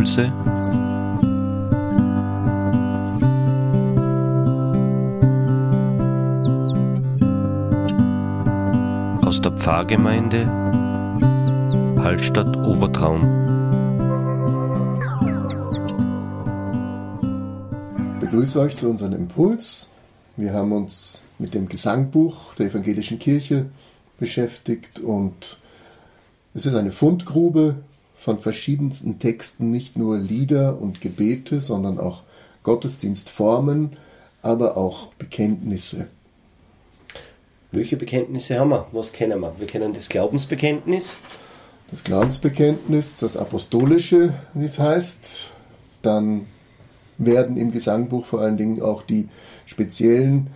Impulse aus der Pfarrgemeinde Hallstatt Obertraum. Ich begrüße euch zu unserem Impuls. Wir haben uns mit dem Gesangbuch der evangelischen Kirche beschäftigt und es ist eine Fundgrube von verschiedensten Texten, nicht nur Lieder und Gebete, sondern auch Gottesdienstformen, aber auch Bekenntnisse. Welche Bekenntnisse haben wir? Was kennen wir? Wir kennen das Glaubensbekenntnis. Das Glaubensbekenntnis, das Apostolische, wie es heißt. Dann werden im Gesangbuch vor allen Dingen auch die speziellen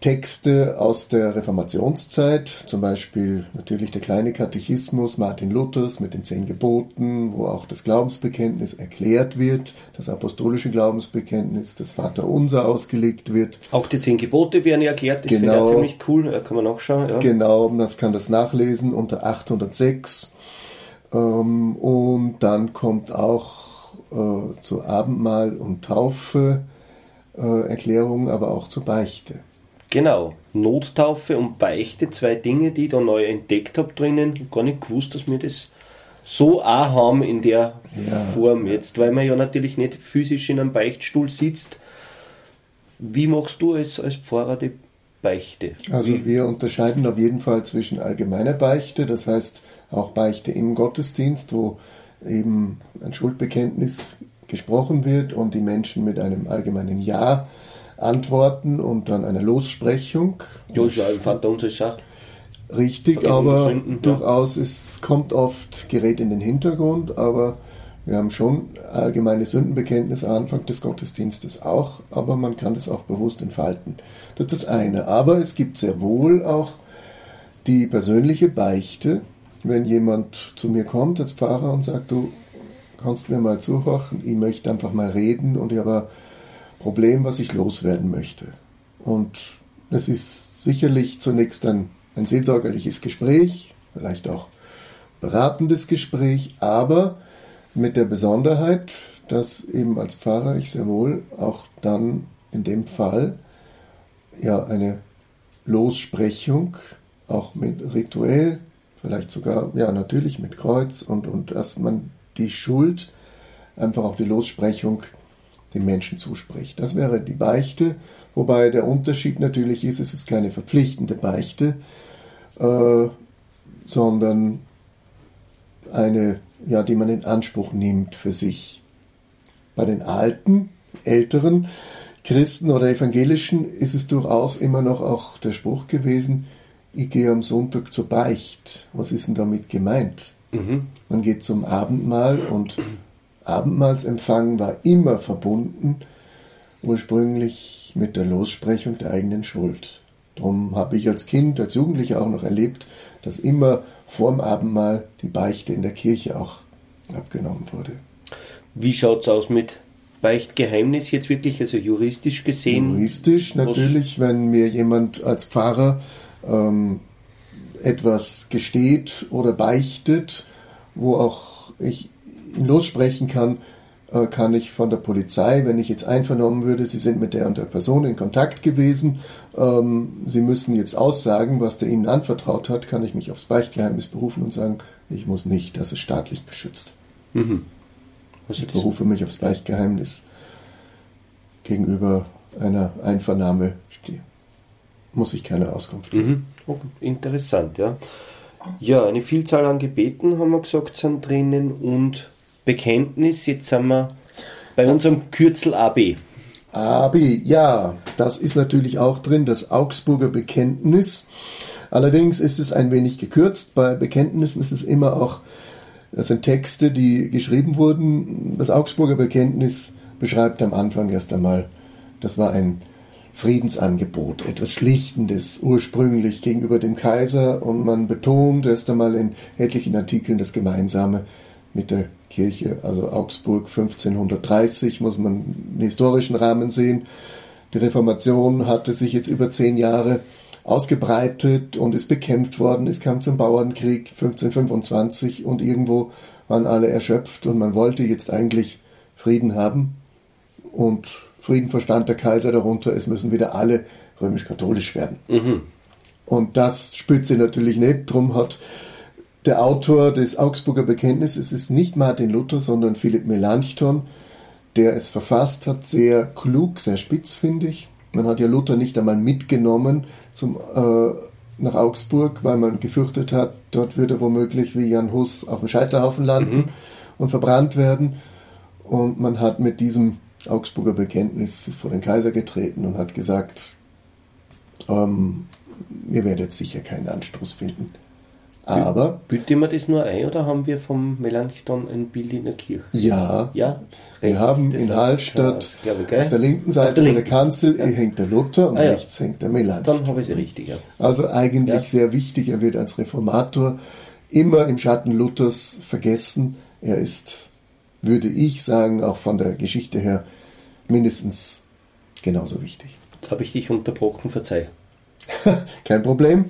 Texte aus der Reformationszeit, zum Beispiel natürlich der kleine Katechismus Martin Luthers mit den zehn Geboten, wo auch das Glaubensbekenntnis erklärt wird, das apostolische Glaubensbekenntnis, das Vaterunser ausgelegt wird. Auch die zehn Gebote werden erklärt, das genau, finde ich ziemlich cool, da kann man nachschauen. Ja. Genau, das kann das nachlesen unter 806. Ähm, und dann kommt auch äh, zu Abendmahl und Taufe äh, Erklärungen, aber auch zur Beichte. Genau, Nottaufe und Beichte, zwei Dinge, die ich da neu entdeckt habe drinnen. Gar nicht gewusst, dass wir das so auch haben in der ja. Form jetzt, weil man ja natürlich nicht physisch in einem Beichtstuhl sitzt. Wie machst du als, als Pfarrer die Beichte? Also Wie? wir unterscheiden auf jeden Fall zwischen allgemeiner Beichte, das heißt auch Beichte im Gottesdienst, wo eben ein Schuldbekenntnis gesprochen wird und die Menschen mit einem allgemeinen Ja antworten und dann eine Lossprechung. Ja, ist ja ein ja. Richtig, aber durchaus, ja. es kommt oft, gerät in den Hintergrund, aber wir haben schon allgemeine Sündenbekenntnis am Anfang des Gottesdienstes auch, aber man kann das auch bewusst entfalten. Das ist das eine. Aber es gibt sehr wohl auch die persönliche Beichte, wenn jemand zu mir kommt als Pfarrer und sagt, du kannst mir mal zuhören, ich möchte einfach mal reden und ich habe Problem, was ich loswerden möchte. Und das ist sicherlich zunächst ein, ein seelsorgerliches Gespräch, vielleicht auch beratendes Gespräch, aber mit der Besonderheit, dass eben als Pfarrer ich sehr wohl auch dann in dem Fall ja eine Lossprechung, auch mit rituell, vielleicht sogar, ja natürlich mit Kreuz und, und dass man die Schuld, einfach auch die Lossprechung dem Menschen zuspricht. Das wäre die Beichte, wobei der Unterschied natürlich ist, es ist keine verpflichtende Beichte, äh, sondern eine, ja, die man in Anspruch nimmt für sich. Bei den alten, älteren Christen oder Evangelischen ist es durchaus immer noch auch der Spruch gewesen, ich gehe am Sonntag zur Beicht. Was ist denn damit gemeint? Mhm. Man geht zum Abendmahl und Abendmahlsempfang war immer verbunden ursprünglich mit der Lossprechung der eigenen Schuld. Darum habe ich als Kind, als Jugendlicher auch noch erlebt, dass immer vorm Abendmahl die Beichte in der Kirche auch abgenommen wurde. Wie schaut es aus mit Beichtgeheimnis jetzt wirklich, also juristisch gesehen? Juristisch natürlich, wenn mir jemand als Pfarrer ähm, etwas gesteht oder beichtet, wo auch ich ihn lossprechen kann, äh, kann ich von der Polizei, wenn ich jetzt einvernommen würde, Sie sind mit der und der Person in Kontakt gewesen, ähm, Sie müssen jetzt aussagen, was der Ihnen anvertraut hat, kann ich mich aufs Beichtgeheimnis berufen und sagen, ich muss nicht, das ist staatlich geschützt. Mhm. ich berufe mich aufs Beichtgeheimnis gegenüber einer Einvernahme muss ich keine Auskunft geben. Mhm. Okay. Interessant, ja. Ja, eine Vielzahl an Gebeten, haben wir gesagt, sind drinnen und Bekenntnis. Jetzt sind wir bei unserem Kürzel AB. AB, ja, das ist natürlich auch drin, das Augsburger Bekenntnis. Allerdings ist es ein wenig gekürzt. Bei Bekenntnissen ist es immer auch, das sind Texte, die geschrieben wurden. Das Augsburger Bekenntnis beschreibt am Anfang erst einmal, das war ein Friedensangebot, etwas Schlichtendes ursprünglich gegenüber dem Kaiser und man betont erst einmal in etlichen Artikeln das Gemeinsame mit der Kirche, also Augsburg 1530, muss man den historischen Rahmen sehen. Die Reformation hatte sich jetzt über zehn Jahre ausgebreitet und ist bekämpft worden. Es kam zum Bauernkrieg 1525 und irgendwo waren alle erschöpft und man wollte jetzt eigentlich Frieden haben. Und Frieden verstand der Kaiser darunter, es müssen wieder alle römisch-katholisch werden. Mhm. Und das spürt sie natürlich nicht. Drum hat der Autor des Augsburger Bekenntnisses, es ist nicht Martin Luther, sondern Philipp Melanchthon, der es verfasst hat, sehr klug, sehr spitz, finde ich. Man hat ja Luther nicht einmal mitgenommen zum, äh, nach Augsburg, weil man gefürchtet hat, dort würde er womöglich wie Jan Hus auf dem Scheiterhaufen landen mhm. und verbrannt werden. Und man hat mit diesem Augsburger Bekenntnis vor den Kaiser getreten und hat gesagt, ähm, ihr werdet sicher keinen Anstoß finden. Aber. Bilden wir das nur ein oder haben wir vom Melanchthon ein Bild in der Kirche? Ja. Ja. Wir haben in Hallstatt ich, auf der linken Seite der, linken. der Kanzel ja. hängt der Luther und ah, ja. rechts hängt der Melanchthon. Dann habe ich sie richtig, ja. Also eigentlich sehr wichtig. Er wird als Reformator immer im Schatten Luthers vergessen. Er ist, würde ich sagen, auch von der Geschichte her mindestens genauso wichtig. Jetzt habe ich dich unterbrochen, verzeih. Kein Problem.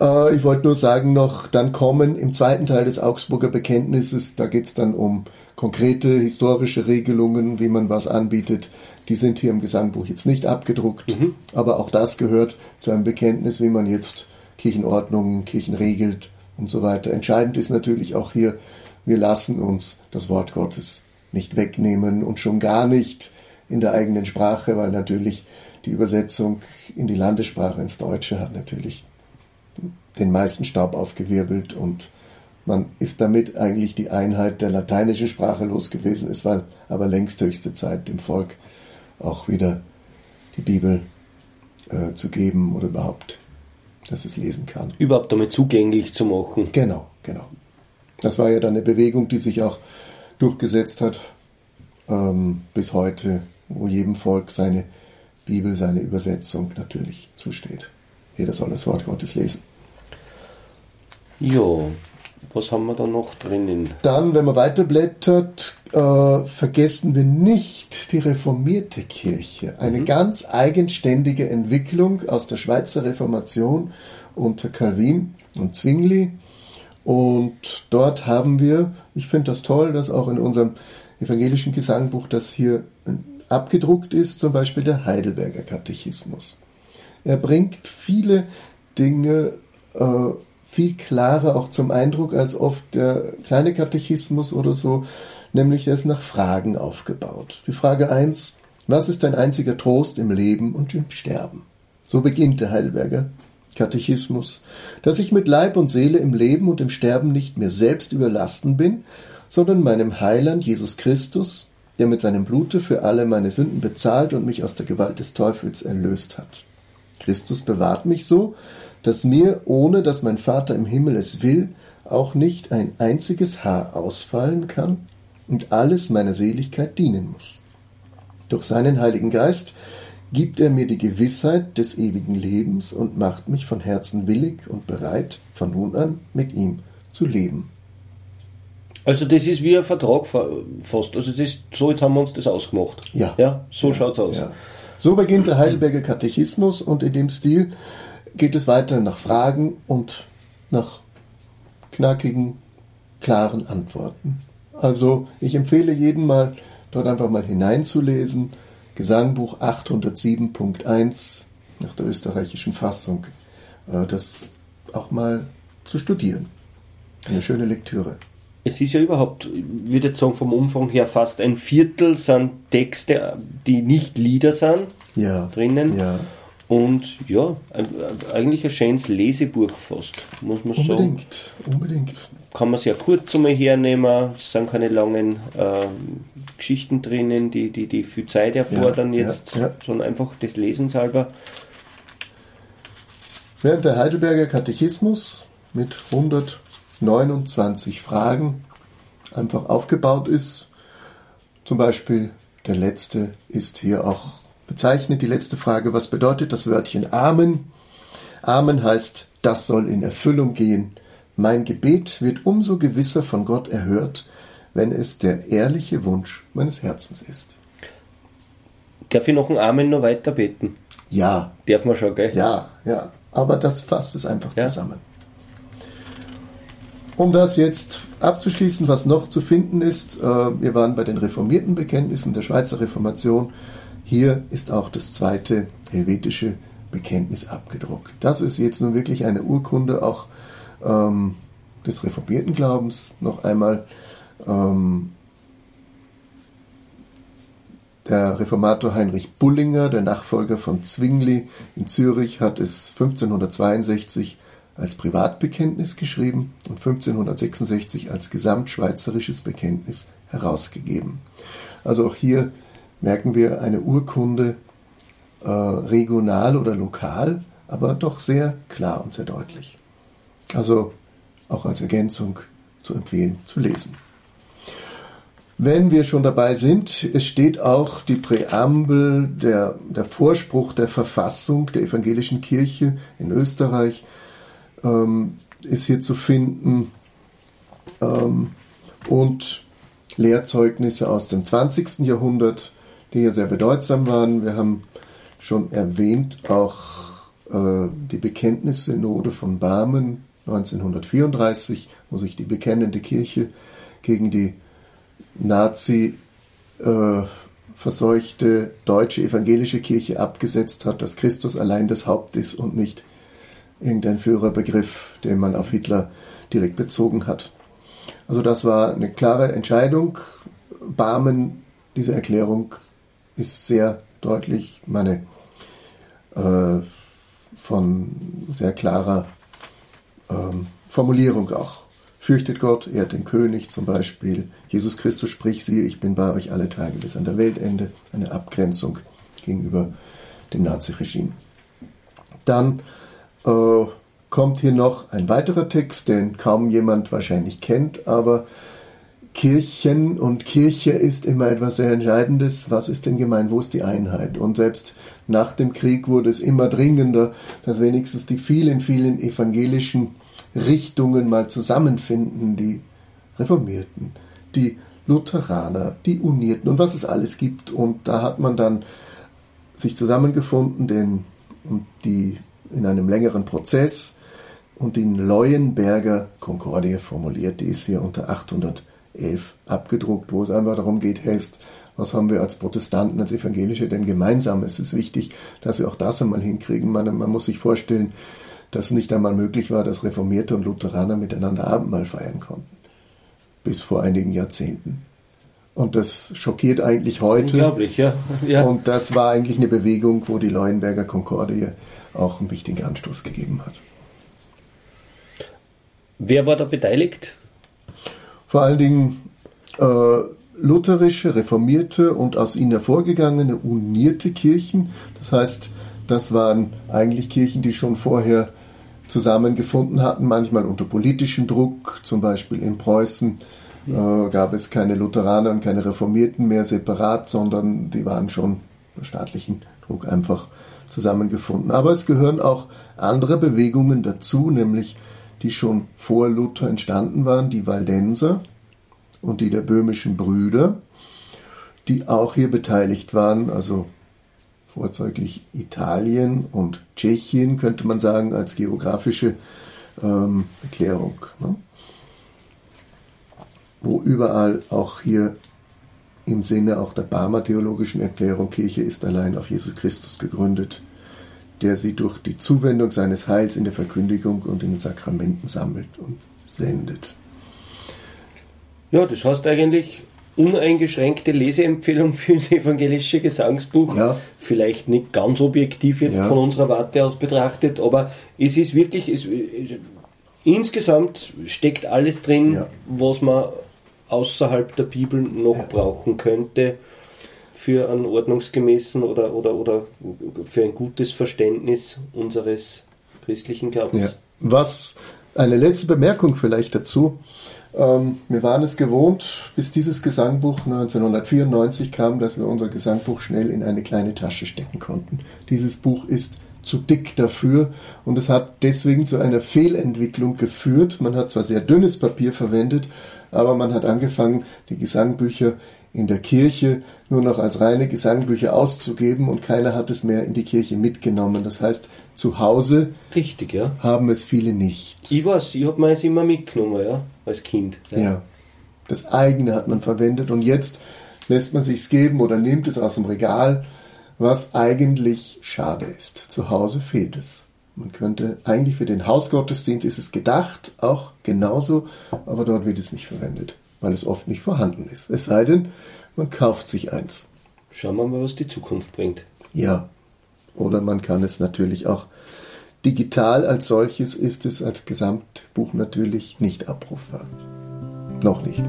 Äh, ich wollte nur sagen noch, dann kommen im zweiten Teil des Augsburger Bekenntnisses, da geht es dann um konkrete historische Regelungen, wie man was anbietet. Die sind hier im Gesangbuch jetzt nicht abgedruckt, mhm. aber auch das gehört zu einem Bekenntnis, wie man jetzt Kirchenordnungen, Kirchen regelt und so weiter. Entscheidend ist natürlich auch hier, wir lassen uns das Wort Gottes nicht wegnehmen und schon gar nicht in der eigenen Sprache, weil natürlich die Übersetzung in die Landessprache ins Deutsche hat natürlich den meisten Staub aufgewirbelt und man ist damit eigentlich die Einheit der lateinischen Sprache los gewesen. Es war aber längst höchste Zeit, dem Volk auch wieder die Bibel äh, zu geben oder überhaupt, dass es lesen kann. Überhaupt damit zugänglich zu machen. Genau, genau. Das war ja dann eine Bewegung, die sich auch durchgesetzt hat ähm, bis heute, wo jedem Volk seine Bibel, seine Übersetzung natürlich zusteht. Jeder soll das Wort Gottes lesen. Ja, was haben wir da noch drinnen? Dann, wenn man weiterblättert, äh, vergessen wir nicht die reformierte Kirche. Eine mhm. ganz eigenständige Entwicklung aus der Schweizer Reformation unter Calvin und Zwingli. Und dort haben wir, ich finde das toll, dass auch in unserem evangelischen Gesangbuch das hier abgedruckt ist, zum Beispiel der Heidelberger Katechismus. Er bringt viele Dinge äh, viel klarer auch zum Eindruck als oft der kleine Katechismus oder so, nämlich er ist nach Fragen aufgebaut. Die Frage 1, was ist dein einziger Trost im Leben und im Sterben? So beginnt der Heidelberger Katechismus, dass ich mit Leib und Seele im Leben und im Sterben nicht mehr selbst überlasten bin, sondern meinem Heiland Jesus Christus, der mit seinem Blute für alle meine Sünden bezahlt und mich aus der Gewalt des Teufels erlöst hat. Christus bewahrt mich so, dass mir, ohne dass mein Vater im Himmel es will, auch nicht ein einziges Haar ausfallen kann und alles meiner Seligkeit dienen muss. Durch seinen Heiligen Geist gibt er mir die Gewissheit des ewigen Lebens und macht mich von Herzen willig und bereit, von nun an mit ihm zu leben. Also das ist wie ein Vertrag fast. Also das, so jetzt haben wir uns das ausgemacht. Ja. Ja, so ja, es aus. Ja. So beginnt der Heidelberger Katechismus und in dem Stil geht es weiter nach Fragen und nach knackigen, klaren Antworten. Also ich empfehle jeden mal, dort einfach mal hineinzulesen. Gesangbuch 807.1 nach der österreichischen Fassung. Äh, das auch mal zu studieren. Eine schöne Lektüre. Es ist ja überhaupt, ich würde sagen, vom Umfang her fast ein Viertel sind Texte, die nicht Lieder sind, ja, drinnen. Ja. Und ja, eigentlich ein schönes Lesebuch fast, muss man unbedingt, sagen. Unbedingt, unbedingt. Kann man sehr kurz einmal hernehmen, es sind keine langen äh, Geschichten drinnen, die, die, die viel Zeit erfordern ja, jetzt, ja, ja. sondern einfach des Lesens halber. Während der Heidelberger Katechismus mit 129 Fragen einfach aufgebaut ist, zum Beispiel der letzte ist hier auch bezeichnet. Die letzte Frage, was bedeutet das Wörtchen Amen? Amen heißt, das soll in Erfüllung gehen. Mein Gebet wird umso gewisser von Gott erhört, wenn es der ehrliche Wunsch meines Herzens ist. Darf ich noch ein Amen noch weiter beten? Ja. Darf man schon, gell? Ja, ja. aber das fasst es einfach ja. zusammen. Um das jetzt abzuschließen, was noch zu finden ist, äh, wir waren bei den reformierten Bekenntnissen der Schweizer Reformation. Hier ist auch das zweite helvetische Bekenntnis abgedruckt. Das ist jetzt nun wirklich eine Urkunde auch ähm, des reformierten Glaubens. Noch einmal ähm, der Reformator Heinrich Bullinger, der Nachfolger von Zwingli in Zürich, hat es 1562 als Privatbekenntnis geschrieben und 1566 als gesamtschweizerisches Bekenntnis herausgegeben. Also auch hier merken wir eine Urkunde äh, regional oder lokal, aber doch sehr klar und sehr deutlich. Also auch als Ergänzung zu empfehlen zu lesen. Wenn wir schon dabei sind, es steht auch die Präambel, der, der Vorspruch der Verfassung der evangelischen Kirche in Österreich ähm, ist hier zu finden ähm, und Lehrzeugnisse aus dem 20. Jahrhundert, die hier sehr bedeutsam waren. Wir haben schon erwähnt auch äh, die Bekenntnissynode von Barmen 1934, wo sich die bekennende Kirche gegen die Nazi äh, verseuchte deutsche evangelische Kirche abgesetzt hat, dass Christus allein das Haupt ist und nicht irgendein Führerbegriff, den man auf Hitler direkt bezogen hat. Also das war eine klare Entscheidung. Barmen, diese Erklärung ist sehr deutlich, meine äh, von sehr klarer ähm, Formulierung auch. Fürchtet Gott, ehrt den König zum Beispiel. Jesus Christus spricht, siehe, ich bin bei euch alle Tage bis an der Weltende. Eine Abgrenzung gegenüber dem Naziregime. Dann äh, kommt hier noch ein weiterer Text, den kaum jemand wahrscheinlich kennt, aber Kirchen und Kirche ist immer etwas sehr Entscheidendes. Was ist denn gemeint? Wo ist die Einheit? Und selbst nach dem Krieg wurde es immer dringender, dass wenigstens die vielen, vielen evangelischen Richtungen mal zusammenfinden, die Reformierten, die Lutheraner, die Unierten und was es alles gibt. Und da hat man dann sich zusammengefunden, den, und die in einem längeren Prozess und in Leuenberger Konkordie formuliert, die ist hier unter 811 abgedruckt, wo es einfach darum geht, heißt, was haben wir als Protestanten, als Evangelische denn gemeinsam? Es ist wichtig, dass wir auch das einmal hinkriegen. Man, man muss sich vorstellen, dass es nicht einmal möglich war, dass Reformierte und Lutheraner miteinander Abendmahl feiern konnten. Bis vor einigen Jahrzehnten. Und das schockiert eigentlich heute. Unglaublich, ja. ja. Und das war eigentlich eine Bewegung, wo die Leuenberger Konkordie auch einen wichtigen Anstoß gegeben hat. Wer war da beteiligt? Vor allen Dingen äh, lutherische, reformierte und aus ihnen hervorgegangene unierte Kirchen. Das heißt, das waren eigentlich Kirchen, die schon vorher zusammengefunden hatten, manchmal unter politischem Druck, zum Beispiel in Preußen äh, gab es keine Lutheraner und keine Reformierten mehr separat, sondern die waren schon unter staatlichen Druck einfach zusammengefunden. Aber es gehören auch andere Bewegungen dazu, nämlich die schon vor Luther entstanden waren, die Waldenser und die der böhmischen Brüder, die auch hier beteiligt waren, also vorzeuglich Italien und Tschechien, könnte man sagen, als geografische ähm, Erklärung. Ne? Wo überall auch hier im Sinne auch der Barmer theologischen Erklärung, Kirche ist allein auf Jesus Christus gegründet, der sie durch die Zuwendung seines Heils in der Verkündigung und in den Sakramenten sammelt und sendet. Ja, das heißt eigentlich uneingeschränkte Leseempfehlung für das evangelische Gesangsbuch. Ja. Vielleicht nicht ganz objektiv jetzt ja. von unserer Warte aus betrachtet, aber es ist wirklich, es, insgesamt steckt alles drin, ja. was man außerhalb der Bibel noch brauchen könnte für einen ordnungsgemäßen oder, oder, oder für ein gutes Verständnis unseres christlichen Glaubens. Ja. Was eine letzte Bemerkung vielleicht dazu. Ähm, wir waren es gewohnt, bis dieses Gesangbuch 1994 kam, dass wir unser Gesangbuch schnell in eine kleine Tasche stecken konnten. Dieses Buch ist zu dick dafür und es hat deswegen zu einer Fehlentwicklung geführt. Man hat zwar sehr dünnes Papier verwendet, aber man hat angefangen, die Gesangbücher in der Kirche nur noch als reine Gesangbücher auszugeben und keiner hat es mehr in die Kirche mitgenommen. Das heißt, zu Hause Richtig, ja. haben es viele nicht. Ich weiß, ich habe meins immer mitgenommen, ja, als Kind. Ja. ja. Das eigene hat man verwendet und jetzt lässt man sich's geben oder nimmt es aus dem Regal, was eigentlich schade ist. Zu Hause fehlt es. Man könnte eigentlich für den Hausgottesdienst ist es gedacht, auch genauso, aber dort wird es nicht verwendet, weil es oft nicht vorhanden ist. Es sei denn, man kauft sich eins. Schauen wir mal, was die Zukunft bringt. Ja. Oder man kann es natürlich auch digital als solches ist es als Gesamtbuch natürlich nicht abrufbar. Noch nicht.